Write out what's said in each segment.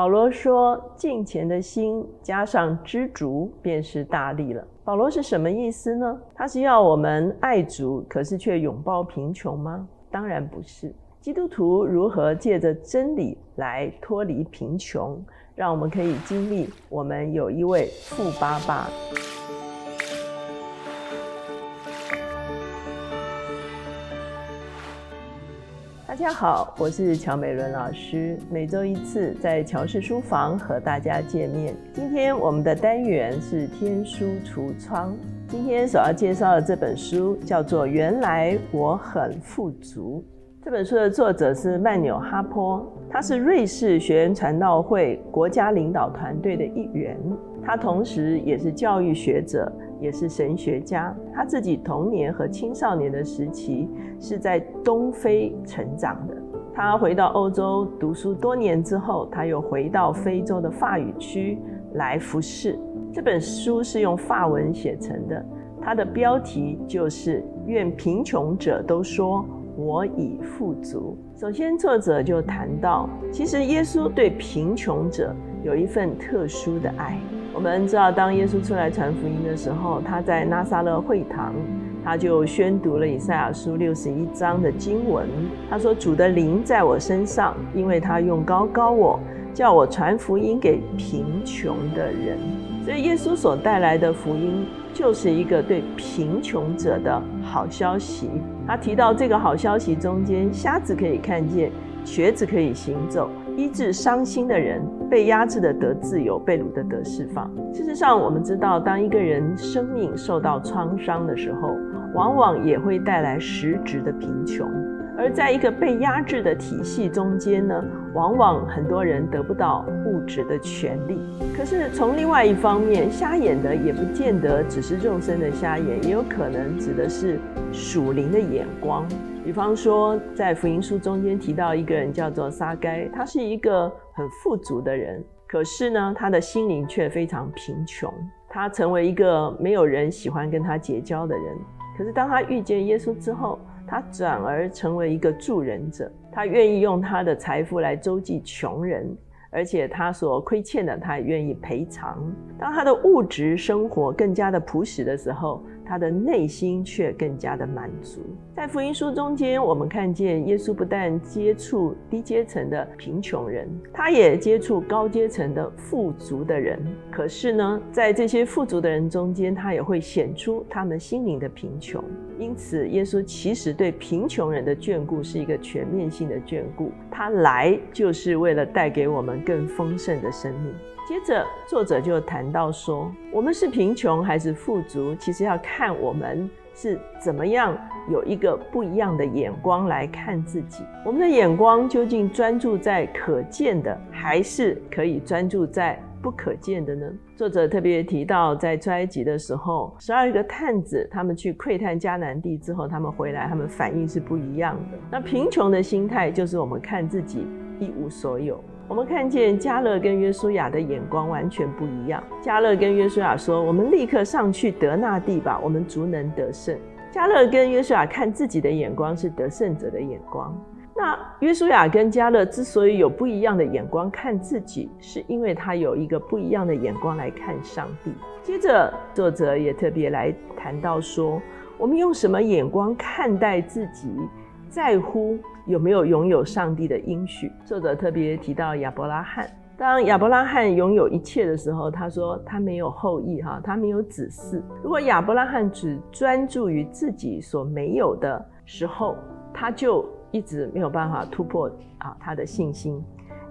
保罗说：“敬虔的心加上知足，便是大力了。”保罗是什么意思呢？他是要我们爱足，可是却拥抱贫穷吗？当然不是。基督徒如何借着真理来脱离贫穷，让我们可以经历我们有一位富爸爸。大家好，我是乔美伦老师，每周一次在乔氏书房和大家见面。今天我们的单元是天书橱窗。今天所要介绍的这本书叫做《原来我很富足》。这本书的作者是曼纽哈坡，他是瑞士学员传道会国家领导团队的一员，他同时也是教育学者，也是神学家。他自己童年和青少年的时期是在东非成长的。他回到欧洲读书多年之后，他又回到非洲的法语区来服侍。这本书是用法文写成的，它的标题就是“愿贫穷者都说”。我已富足。首先，作者就谈到，其实耶稣对贫穷者有一份特殊的爱。我们知道，当耶稣出来传福音的时候，他在拿撒勒会堂，他就宣读了以赛亚书六十一章的经文。他说：“主的灵在我身上，因为他用高高我，叫我传福音给贫穷的人。”所以，耶稣所带来的福音。就是一个对贫穷者的好消息。他提到这个好消息中间，瞎子可以看见，瘸子可以行走，医治伤心的人，被压制的得自由，被掳的得释放。事实上，我们知道，当一个人生命受到创伤的时候，往往也会带来实质的贫穷。而在一个被压制的体系中间呢，往往很多人得不到物质的权利。可是从另外一方面，瞎眼的也不见得只是肉身的瞎眼，也有可能指的是属灵的眼光。比方说，在福音书中间提到一个人叫做撒该，他是一个很富足的人，可是呢，他的心灵却非常贫穷，他成为一个没有人喜欢跟他结交的人。可是当他遇见耶稣之后，他转而成为一个助人者，他愿意用他的财富来周济穷人，而且他所亏欠的，他也愿意赔偿。当他的物质生活更加的朴实的时候。他的内心却更加的满足。在福音书中间，我们看见耶稣不但接触低阶层的贫穷人，他也接触高阶层的富足的人。可是呢，在这些富足的人中间，他也会显出他们心灵的贫穷。因此，耶稣其实对贫穷人的眷顾是一个全面性的眷顾。他来就是为了带给我们更丰盛的生命。接着，作者就谈到说，我们是贫穷还是富足，其实要看我们是怎么样有一个不一样的眼光来看自己。我们的眼光究竟专注在可见的，还是可以专注在不可见的呢？作者特别提到，在出埃及的时候，十二个探子他们去窥探迦南地之后，他们回来，他们反应是不一样的。那贫穷的心态，就是我们看自己一无所有。我们看见加勒跟约书亚的眼光完全不一样。加勒跟约书亚说：“我们立刻上去得那地吧，我们足能得胜。”加勒跟约书亚看自己的眼光是得胜者的眼光。那约书亚跟加勒之所以有不一样的眼光看自己，是因为他有一个不一样的眼光来看上帝。接着，作者也特别来谈到说：“我们用什么眼光看待自己？”在乎有没有拥有上帝的应许。作者特别提到亚伯拉罕，当亚伯拉罕拥有一切的时候，他说他没有后裔，哈，他没有子嗣。如果亚伯拉罕只专注于自己所没有的时候，他就一直没有办法突破啊他的信心。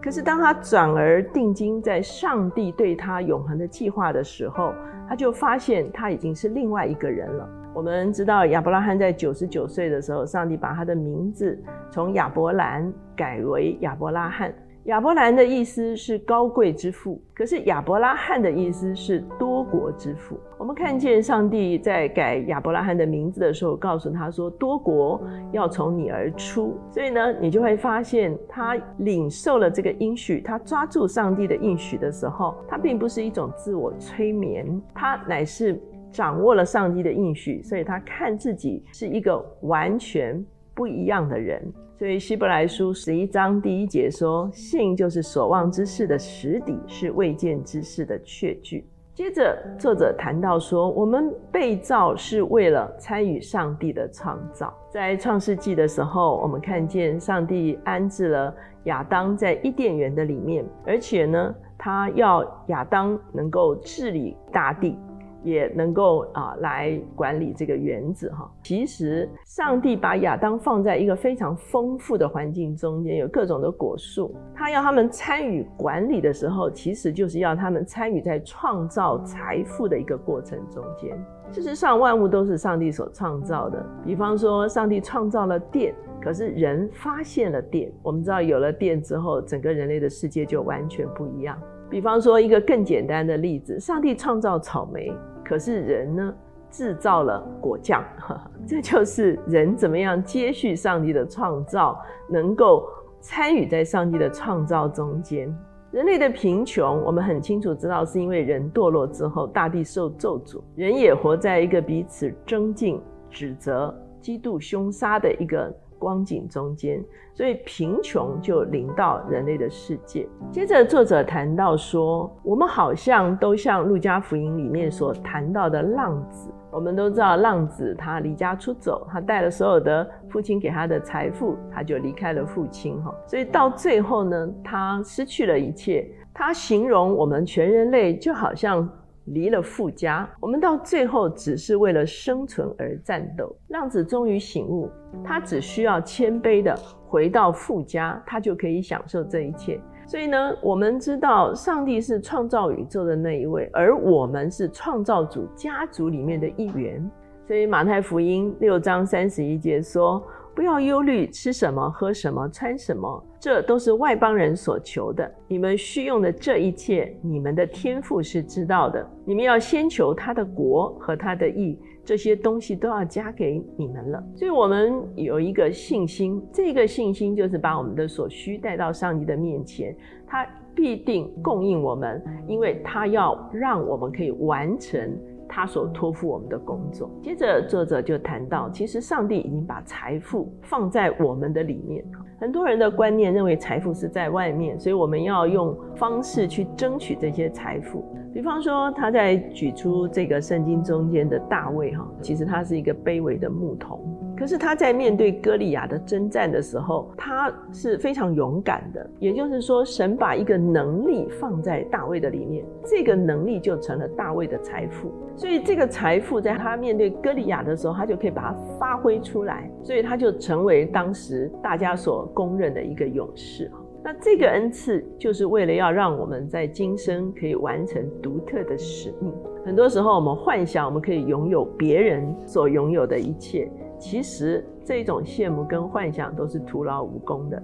可是当他转而定睛在上帝对他永恒的计划的时候，他就发现他已经是另外一个人了。我们知道亚伯拉罕在九十九岁的时候，上帝把他的名字从亚伯兰改为亚伯拉罕。亚伯兰的意思是高贵之父，可是亚伯拉罕的意思是多国之父。我们看见上帝在改亚伯拉罕的名字的时候，告诉他说多国要从你而出。所以呢，你就会发现他领受了这个应许，他抓住上帝的应许的时候，他并不是一种自我催眠，他乃是。掌握了上帝的应许，所以他看自己是一个完全不一样的人。所以希伯来书十一章第一节说：“信就是所望之事的实底，是未见之事的确据。”接着作者谈到说：“我们被造是为了参与上帝的创造。在创世纪的时候，我们看见上帝安置了亚当在伊甸园的里面，而且呢，他要亚当能够治理大地。”也能够啊来管理这个园子哈。其实上帝把亚当放在一个非常丰富的环境中间，有各种的果树。他要他们参与管理的时候，其实就是要他们参与在创造财富的一个过程中间。事实上，万物都是上帝所创造的。比方说，上帝创造了电，可是人发现了电。我们知道，有了电之后，整个人类的世界就完全不一样。比方说，一个更简单的例子，上帝创造草莓。可是人呢，制造了果酱，这就是人怎么样接续上帝的创造，能够参与在上帝的创造中间。人类的贫穷，我们很清楚知道，是因为人堕落之后，大地受咒诅，人也活在一个彼此争竞、指责、嫉妒、凶杀的一个。光景中间，所以贫穷就临到人类的世界。接着，作者谈到说，我们好像都像路加福音里面所谈到的浪子。我们都知道，浪子他离家出走，他带了所有的父亲给他的财富，他就离开了父亲。哈，所以到最后呢，他失去了一切。他形容我们全人类就好像。离了富家，我们到最后只是为了生存而战斗。浪子终于醒悟，他只需要谦卑的回到富家，他就可以享受这一切。所以呢，我们知道上帝是创造宇宙的那一位，而我们是创造主家族里面的一员。所以马太福音六章三十一节说。不要忧虑吃什么、喝什么、穿什么，这都是外邦人所求的。你们需用的这一切，你们的天赋是知道的。你们要先求他的国和他的义，这些东西都要加给你们了。所以，我们有一个信心，这个信心就是把我们的所需带到上帝的面前，他必定供应我们，因为他要让我们可以完成。他所托付我们的工作。接着，作者就谈到，其实上帝已经把财富放在我们的里面。很多人的观念认为财富是在外面，所以我们要用方式去争取这些财富。比方说，他在举出这个圣经中间的大卫，哈，其实他是一个卑微的牧童。可是他在面对歌利亚的征战的时候，他是非常勇敢的。也就是说，神把一个能力放在大卫的里面，这个能力就成了大卫的财富。所以这个财富在他面对歌利亚的时候，他就可以把它发挥出来。所以他就成为当时大家所公认的一个勇士。那这个恩赐就是为了要让我们在今生可以完成独特的使命。很多时候我们幻想我们可以拥有别人所拥有的一切。其实这种羡慕跟幻想都是徒劳无功的。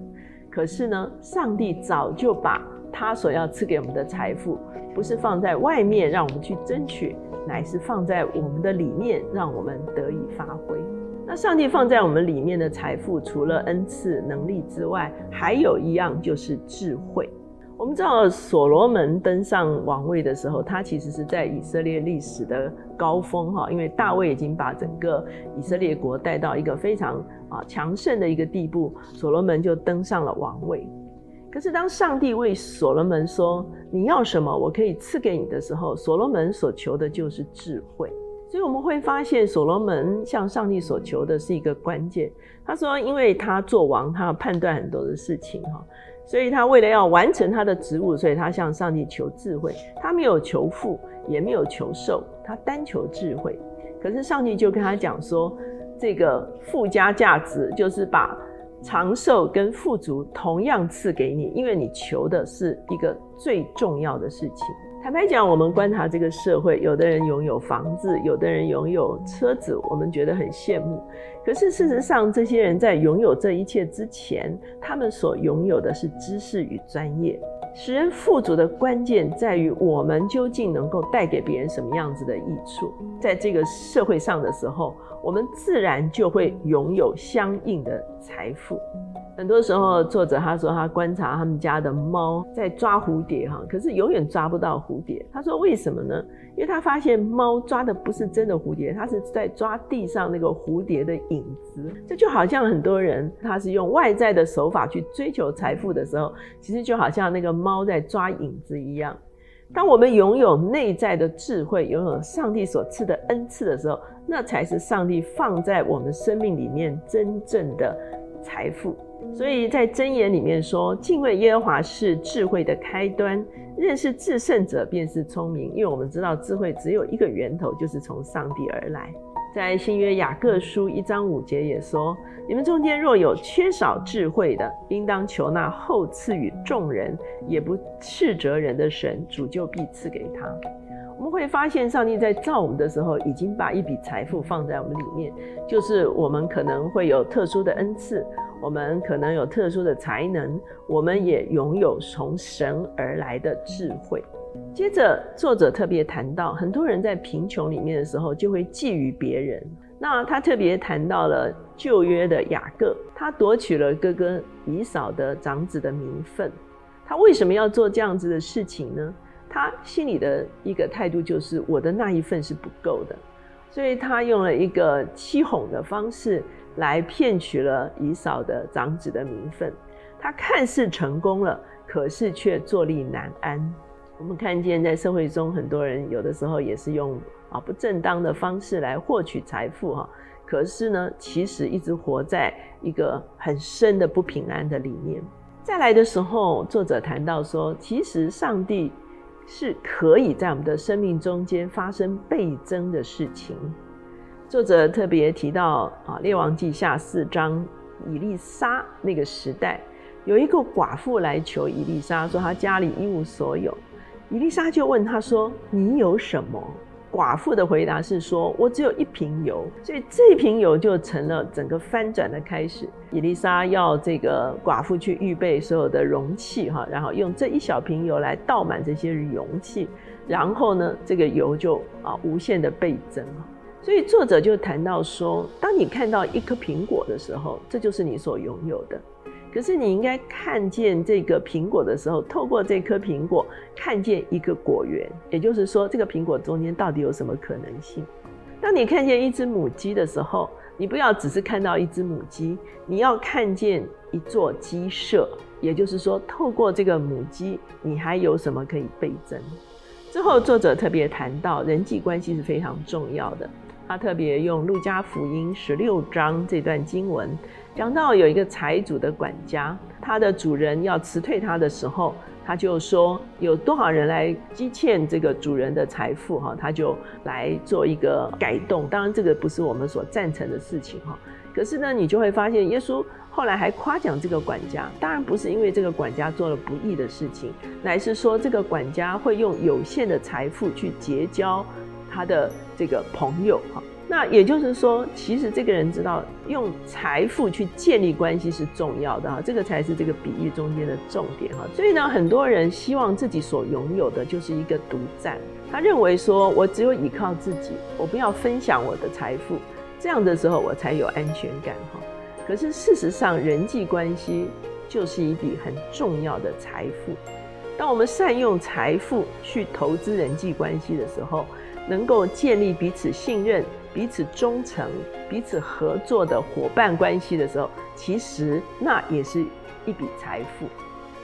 可是呢，上帝早就把他所要赐给我们的财富，不是放在外面让我们去争取，乃是放在我们的里面，让我们得以发挥。那上帝放在我们里面的财富，除了恩赐能力之外，还有一样就是智慧。我们知道所罗门登上王位的时候，他其实是在以色列历史的高峰哈，因为大卫已经把整个以色列国带到一个非常啊强盛的一个地步，所罗门就登上了王位。可是当上帝为所罗门说你要什么，我可以赐给你的时候，所罗门所求的就是智慧。所以我们会发现，所罗门向上帝所求的是一个关键。他说，因为他做王，他要判断很多的事情哈。所以他为了要完成他的职务，所以他向上帝求智慧。他没有求富，也没有求寿，他单求智慧。可是上帝就跟他讲说，这个附加价值就是把长寿跟富足同样赐给你，因为你求的是一个最重要的事情。坦白讲，我们观察这个社会，有的人拥有房子，有的人拥有车子，我们觉得很羡慕。可是事实上，这些人在拥有这一切之前，他们所拥有的是知识与专业。使人富足的关键在于我们究竟能够带给别人什么样子的益处。在这个社会上的时候，我们自然就会拥有相应的财富。很多时候，作者他说他观察他们家的猫在抓蝴蝶哈，可是永远抓不到蝴蝶。他说为什么呢？因为他发现猫抓的不是真的蝴蝶，它是在抓地上那个蝴蝶的影子。这就好像很多人他是用外在的手法去追求财富的时候，其实就好像那个猫在抓影子一样。当我们拥有内在的智慧，拥有上帝所赐的恩赐的时候，那才是上帝放在我们生命里面真正的财富。所以在箴言里面说，敬畏耶和华是智慧的开端，认识至圣者便是聪明。因为我们知道智慧只有一个源头，就是从上帝而来。在新约雅各书一章五节也说：你们中间若有缺少智慧的，应当求那后赐予众人，也不斥责人的神，主就必赐给他。我们会发现，上帝在造我们的时候，已经把一笔财富放在我们里面，就是我们可能会有特殊的恩赐。我们可能有特殊的才能，我们也拥有从神而来的智慧。接着，作者特别谈到，很多人在贫穷里面的时候，就会觊觎别人。那他特别谈到了旧约的雅各，他夺取了哥哥以扫的长子的名分。他为什么要做这样子的事情呢？他心里的一个态度就是，我的那一份是不够的，所以他用了一个欺哄的方式。来骗取了以扫的长子的名分，他看似成功了，可是却坐立难安。我们看见在社会中，很多人有的时候也是用啊不正当的方式来获取财富哈，可是呢，其实一直活在一个很深的不平安的里面。再来的时候，作者谈到说，其实上帝是可以在我们的生命中间发生倍增的事情。作者特别提到啊，《列王记下》四章，以丽莎那个时代，有一个寡妇来求以丽莎，说她家里一无所有。伊丽莎就问他说：“你有什么？”寡妇的回答是说：“我只有一瓶油。”所以这瓶油就成了整个翻转的开始。伊丽莎要这个寡妇去预备所有的容器哈，然后用这一小瓶油来倒满这些容器，然后呢，这个油就啊无限的倍增所以作者就谈到说，当你看到一颗苹果的时候，这就是你所拥有的。可是你应该看见这个苹果的时候，透过这颗苹果看见一个果园，也就是说，这个苹果中间到底有什么可能性？当你看见一只母鸡的时候，你不要只是看到一只母鸡，你要看见一座鸡舍，也就是说，透过这个母鸡，你还有什么可以倍增？之后，作者特别谈到人际关系是非常重要的。他特别用《路加福音》十六章这段经文，讲到有一个财主的管家，他的主人要辞退他的时候，他就说有多少人来积欠这个主人的财富，哈，他就来做一个改动。当然，这个不是我们所赞成的事情，哈。可是呢，你就会发现，耶稣后来还夸奖这个管家，当然不是因为这个管家做了不义的事情，乃是说这个管家会用有限的财富去结交。他的这个朋友哈，那也就是说，其实这个人知道用财富去建立关系是重要的哈，这个才是这个比喻中间的重点哈。所以呢，很多人希望自己所拥有的就是一个独占，他认为说我只有依靠自己，我不要分享我的财富，这样的时候我才有安全感哈。可是事实上，人际关系就是一笔很重要的财富。当我们善用财富去投资人际关系的时候，能够建立彼此信任、彼此忠诚、彼此合作的伙伴关系的时候，其实那也是一笔财富。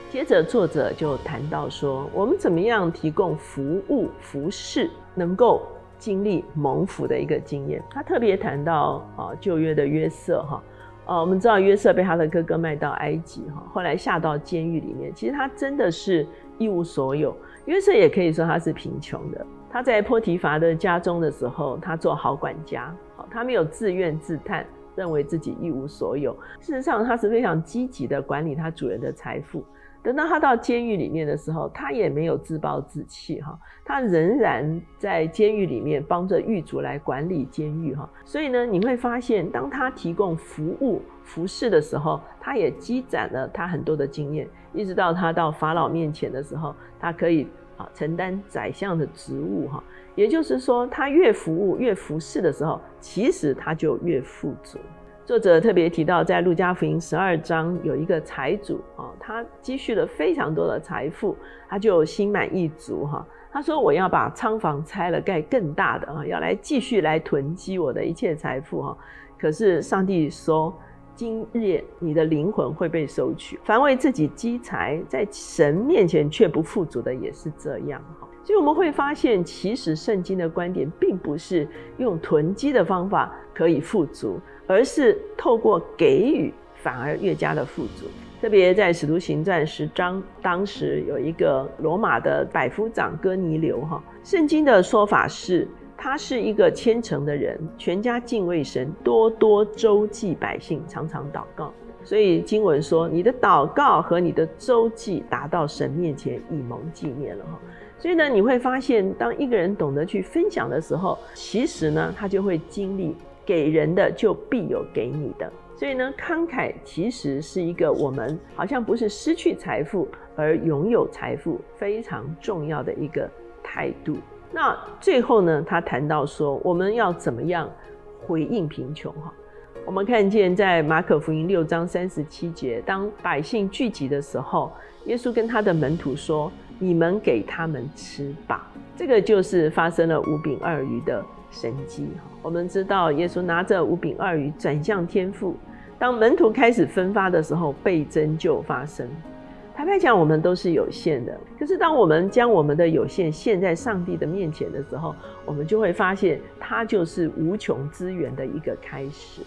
接着，作者就谈到说，我们怎么样提供服务、服饰，能够经历蒙福的一个经验。他特别谈到啊，旧约的约瑟哈，呃，我们知道约瑟被他的哥哥卖到埃及哈，后来下到监狱里面，其实他真的是一无所有。约瑟也可以说他是贫穷的。他在波提乏的家中的时候，他做好管家，好，他没有自怨自叹，认为自己一无所有。事实上，他是非常积极的管理他主人的财富。等到他到监狱里面的时候，他也没有自暴自弃哈，他仍然在监狱里面帮着狱卒来管理监狱哈。所以呢，你会发现，当他提供服务服侍的时候，他也积攒了他很多的经验，一直到他到法老面前的时候，他可以啊承担宰相的职务哈。也就是说，他越服务越服侍的时候，其实他就越富足。作者特别提到，在路加福音十二章有一个财主啊，他积蓄了非常多的财富，他就心满意足哈。他说：“我要把仓房拆了，盖更大的啊，要来继续来囤积我的一切财富哈。”可是上帝说：“今夜你的灵魂会被收取。凡为自己积财，在神面前却不富足的，也是这样哈。”所以我们会发现，其实圣经的观点并不是用囤积的方法可以富足，而是透过给予反而越加的富足。特别在使徒行传十章，当时有一个罗马的百夫长哥尼流，哈，圣经的说法是，他是一个虔诚的人，全家敬畏神，多多周济百姓，常常祷告。所以经文说，你的祷告和你的周济达到神面前，以蒙纪念了，哈。所以呢，你会发现，当一个人懂得去分享的时候，其实呢，他就会经历给人的就必有给你的。所以呢，慷慨其实是一个我们好像不是失去财富而拥有财富非常重要的一个态度。那最后呢，他谈到说，我们要怎么样回应贫穷？哈，我们看见在马可福音六章三十七节，当百姓聚集的时候，耶稣跟他的门徒说。你们给他们吃吧，这个就是发生了五饼二鱼的神迹哈。我们知道，耶稣拿着五饼二鱼转向天父，当门徒开始分发的时候，倍增就发生。坦白讲，我们都是有限的，可是当我们将我们的有限献在上帝的面前的时候，我们就会发现，它就是无穷资源的一个开始。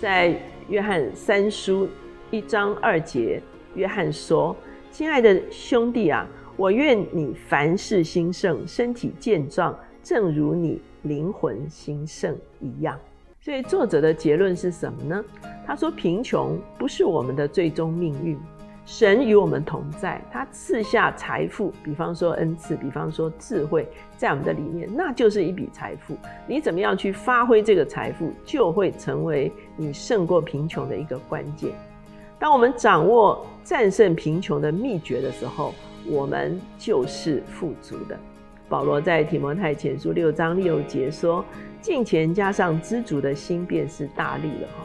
在约翰三书一章二节，约翰说：“亲爱的兄弟啊。”我愿你凡事兴盛，身体健壮，正如你灵魂兴盛一样。所以作者的结论是什么呢？他说：贫穷不是我们的最终命运，神与我们同在，他赐下财富，比方说恩赐，比方说智慧，在我们的里面，那就是一笔财富。你怎么样去发挥这个财富，就会成为你胜过贫穷的一个关键。当我们掌握战胜贫穷的秘诀的时候，我们就是富足的。保罗在提摩太前书六章六节说：“敬钱加上知足的心，便是大利了。”哈，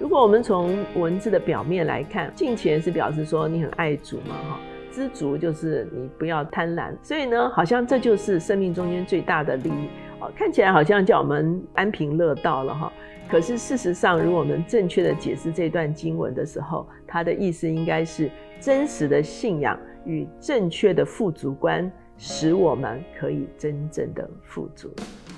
如果我们从文字的表面来看，敬钱是表示说你很爱主嘛，哈，知足就是你不要贪婪。所以呢，好像这就是生命中间最大的利益。哦，看起来好像叫我们安贫乐道了，哈。可是事实上，如果我们正确的解释这段经文的时候，它的意思应该是真实的信仰。与正确的富足观，使我们可以真正的富足。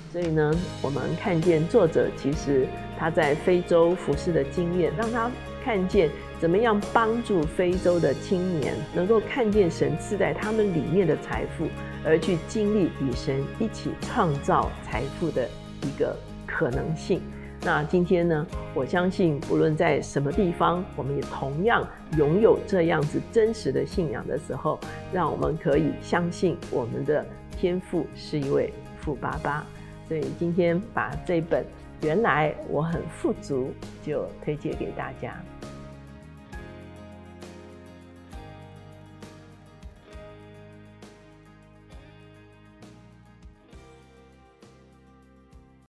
所以呢，我们看见作者其实他在非洲服侍的经验，让他看见怎么样帮助非洲的青年能够看见神赐在他们里面的财富，而去经历与神一起创造财富的一个可能性。那今天呢？我相信，不论在什么地方，我们也同样拥有这样子真实的信仰的时候，让我们可以相信我们的天父是一位富爸爸。所以今天把这本《原来我很富足》就推荐给大家。